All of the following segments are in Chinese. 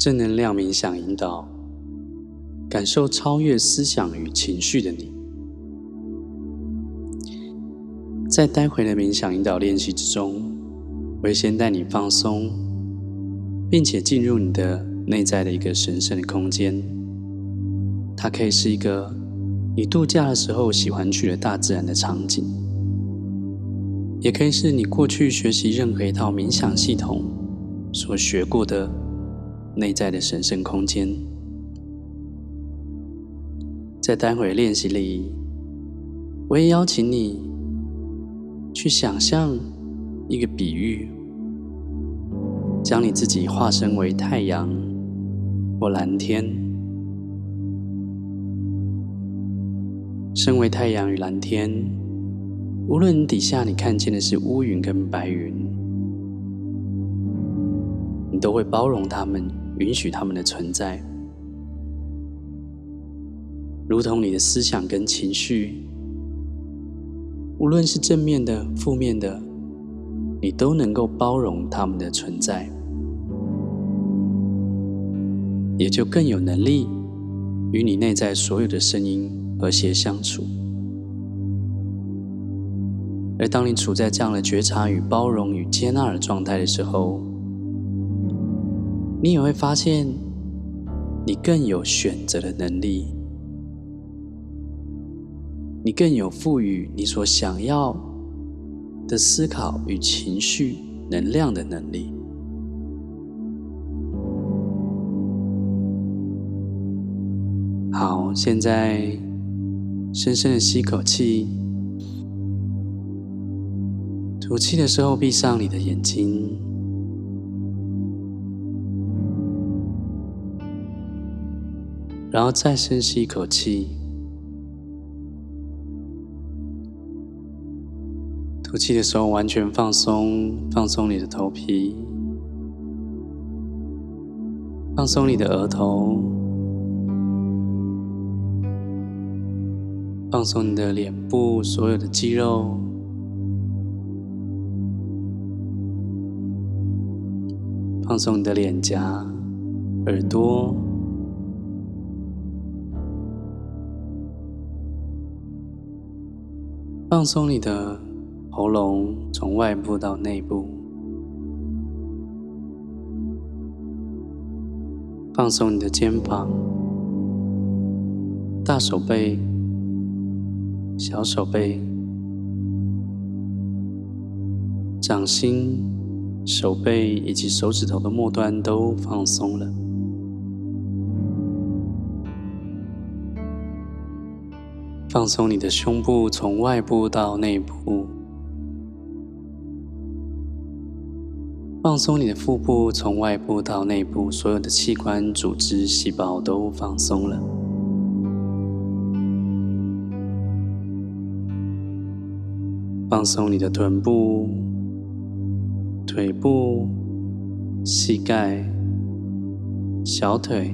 正能量冥想引导，感受超越思想与情绪的你。在待会的冥想引导练习之中，我会先带你放松，并且进入你的内在的一个神圣的空间。它可以是一个你度假的时候喜欢去的大自然的场景，也可以是你过去学习任何一套冥想系统所学过的。内在的神圣空间，在待会练习里，我也邀请你去想象一个比喻，将你自己化身为太阳或蓝天。身为太阳与蓝天，无论底下你看见的是乌云跟白云，你都会包容他们。允许他们的存在，如同你的思想跟情绪，无论是正面的、负面的，你都能够包容他们的存在，也就更有能力与你内在所有的声音和谐相处。而当你处在这样的觉察与包容与接纳的状态的时候，你也会发现，你更有选择的能力，你更有赋予你所想要的思考与情绪能量的能力。好，现在深深的吸口气，吐气的时候闭上你的眼睛。然后再深吸一口气，吐气的时候完全放松，放松你的头皮，放松你的额头，放松你的脸部所有的肌肉，放松你的脸颊、耳朵。放松你的喉咙，从外部到内部；放松你的肩膀、大手背、小手背、掌心、手背以及手指头的末端都放松了。放松你的胸部，从外部到内部；放松你的腹部，从外部到内部，所有的器官、组织、细胞都放松了。放松你的臀部、腿部、膝盖、小腿。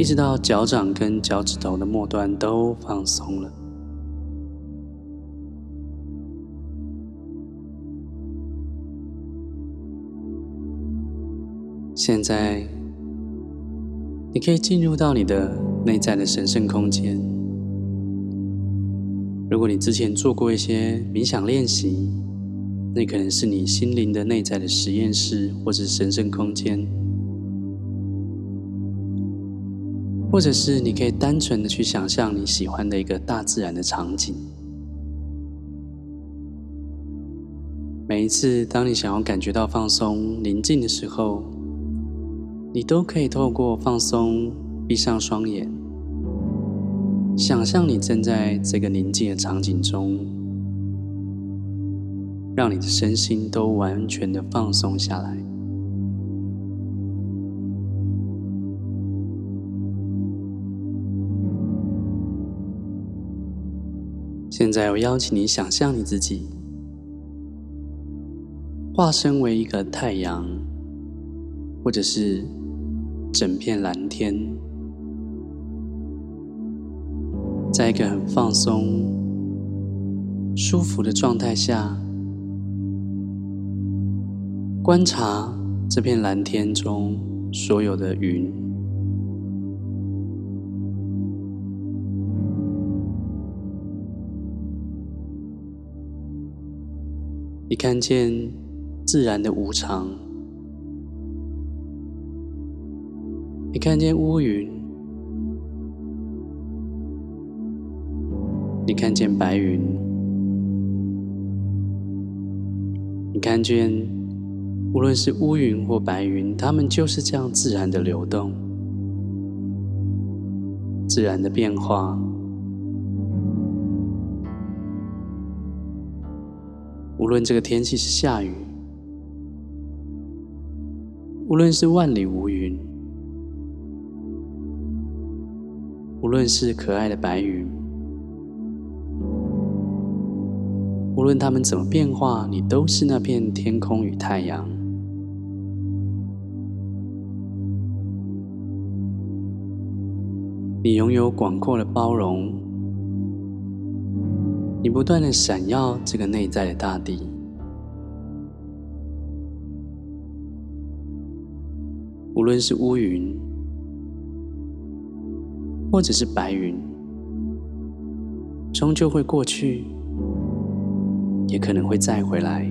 一直到脚掌跟脚趾头的末端都放松了。现在，你可以进入到你的内在的神圣空间。如果你之前做过一些冥想练习，那可能是你心灵的内在的实验室，或者是神圣空间。或者是你可以单纯的去想象你喜欢的一个大自然的场景。每一次当你想要感觉到放松、宁静的时候，你都可以透过放松，闭上双眼，想象你正在这个宁静的场景中，让你的身心都完全的放松下来。现在，我邀请你想象你自己化身为一个太阳，或者是整片蓝天，在一个很放松、舒服的状态下，观察这片蓝天中所有的云。你看见自然的无常，你看见乌云，你看见白云，你看见无论是乌云或白云，它们就是这样自然的流动，自然的变化。无论这个天气是下雨，无论是万里无云，无论是可爱的白云，无论它们怎么变化，你都是那片天空与太阳。你拥有广阔的包容。你不断的闪耀这个内在的大地，无论是乌云，或者是白云，终究会过去，也可能会再回来，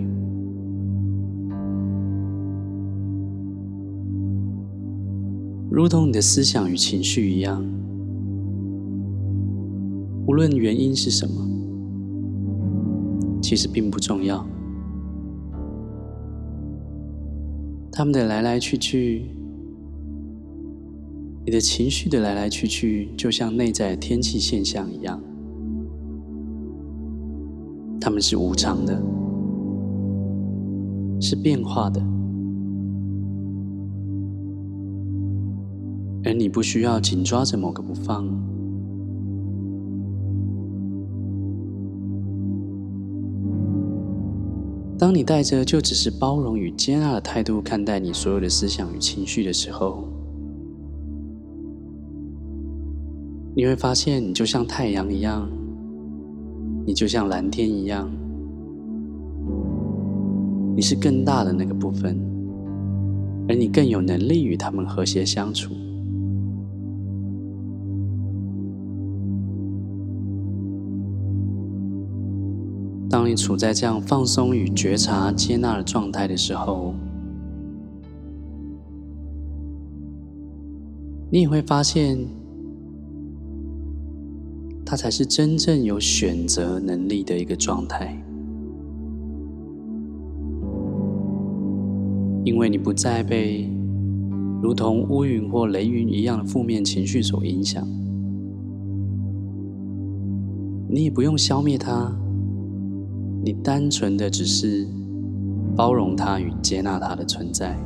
如同你的思想与情绪一样，无论原因是什么。其实并不重要，他们的来来去去，你的情绪的来来去去，就像内在天气现象一样，他们是无常的，是变化的，而你不需要紧抓着某个不放。当你带着就只是包容与接纳的态度看待你所有的思想与情绪的时候，你会发现，你就像太阳一样，你就像蓝天一样，你是更大的那个部分，而你更有能力与他们和谐相处。你处在这样放松与觉察、接纳的状态的时候，你也会发现，它才是真正有选择能力的一个状态，因为你不再被如同乌云或雷云一样的负面情绪所影响，你也不用消灭它。你单纯的只是包容它与接纳它的存在，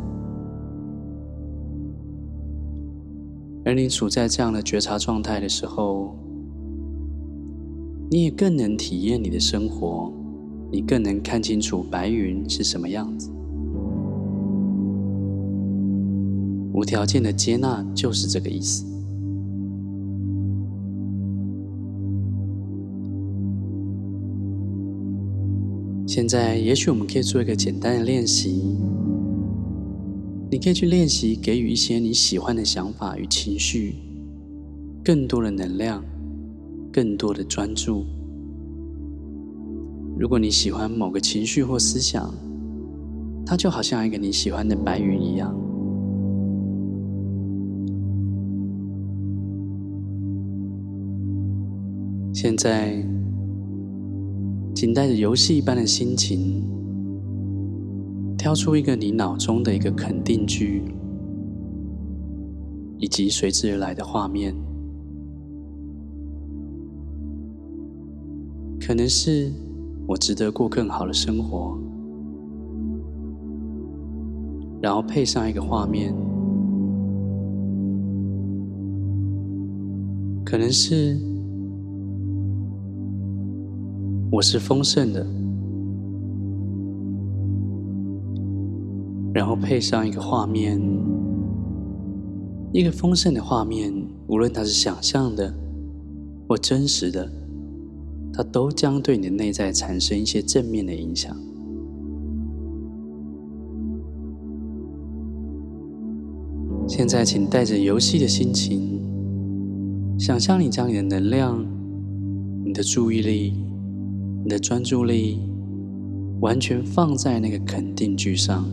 而你处在这样的觉察状态的时候，你也更能体验你的生活，你更能看清楚白云是什么样子。无条件的接纳就是这个意思。现在，也许我们可以做一个简单的练习。你可以去练习给予一些你喜欢的想法与情绪，更多的能量，更多的专注。如果你喜欢某个情绪或思想，它就好像一个你喜欢的白云一样。现在。请带着游戏一般的心情，挑出一个你脑中的一个肯定句，以及随之而来的画面，可能是我值得过更好的生活，然后配上一个画面，可能是。我是丰盛的，然后配上一个画面，一个丰盛的画面，无论它是想象的或真实的，它都将对你的内在产生一些正面的影响。现在，请带着游戏的心情，想象你将你的能量、你的注意力、你的专注力，完全放在那个肯定句上。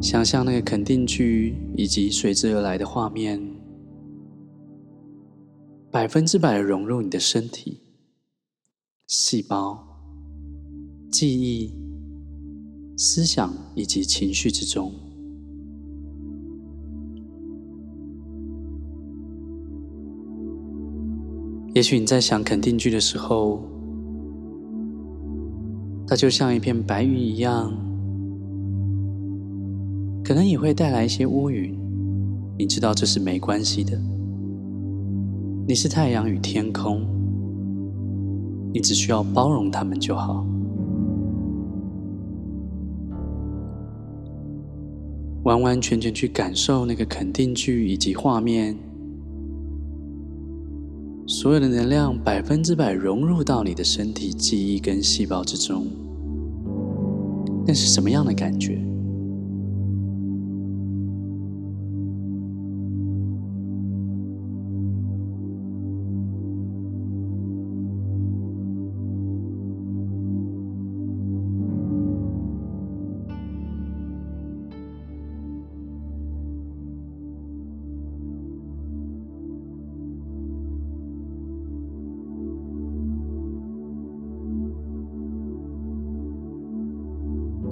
想象那个肯定句以及随之而来的画面，百分之百融入你的身体、细胞、记忆。思想以及情绪之中，也许你在想肯定句的时候，它就像一片白云一样，可能也会带来一些乌云。你知道这是没关系的，你是太阳与天空，你只需要包容它们就好。完完全全去感受那个肯定句以及画面，所有的能量百分之百融入到你的身体、记忆跟细胞之中，那是什么样的感觉？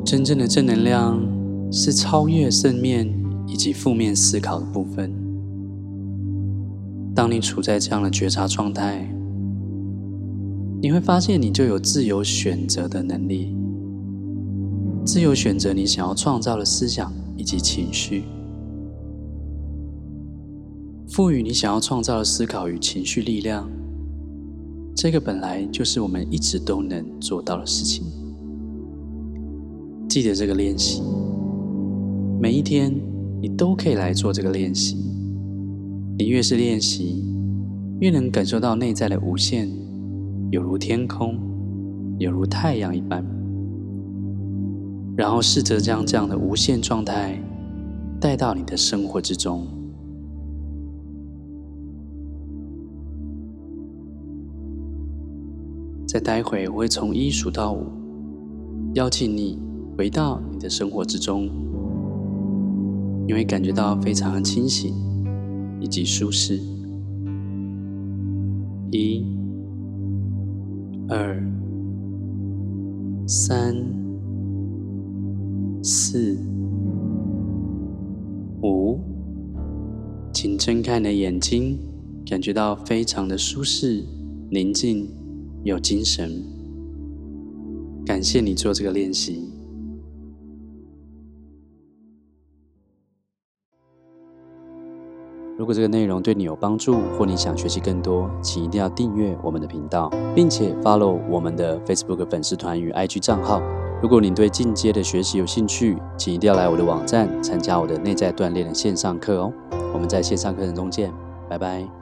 真正的正能量是超越正面以及负面思考的部分。当你处在这样的觉察状态，你会发现你就有自由选择的能力，自由选择你想要创造的思想以及情绪，赋予你想要创造的思考与情绪力量。这个本来就是我们一直都能做到的事情。记得这个练习，每一天你都可以来做这个练习。你越是练习，越能感受到内在的无限，有如天空，有如太阳一般。然后试着将这样的无限状态带到你的生活之中。再待会，我会从一数到五，邀请你。回到你的生活之中，你会感觉到非常的清醒以及舒适。一、二、三、四、五，请睁开你的眼睛，感觉到非常的舒适、宁静、有精神。感谢你做这个练习。如果这个内容对你有帮助，或你想学习更多，请一定要订阅我们的频道，并且 follow 我们的 Facebook 粉丝团与 IG 账号。如果你对进阶的学习有兴趣，请一定要来我的网站参加我的内在锻炼的线上课哦。我们在线上课程中见，拜拜。